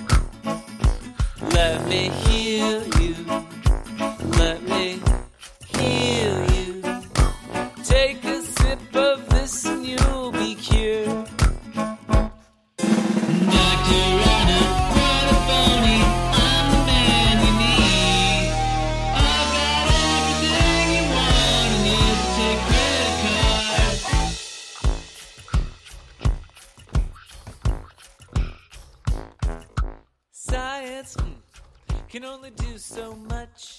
Let me heal you. Let me can only do so much.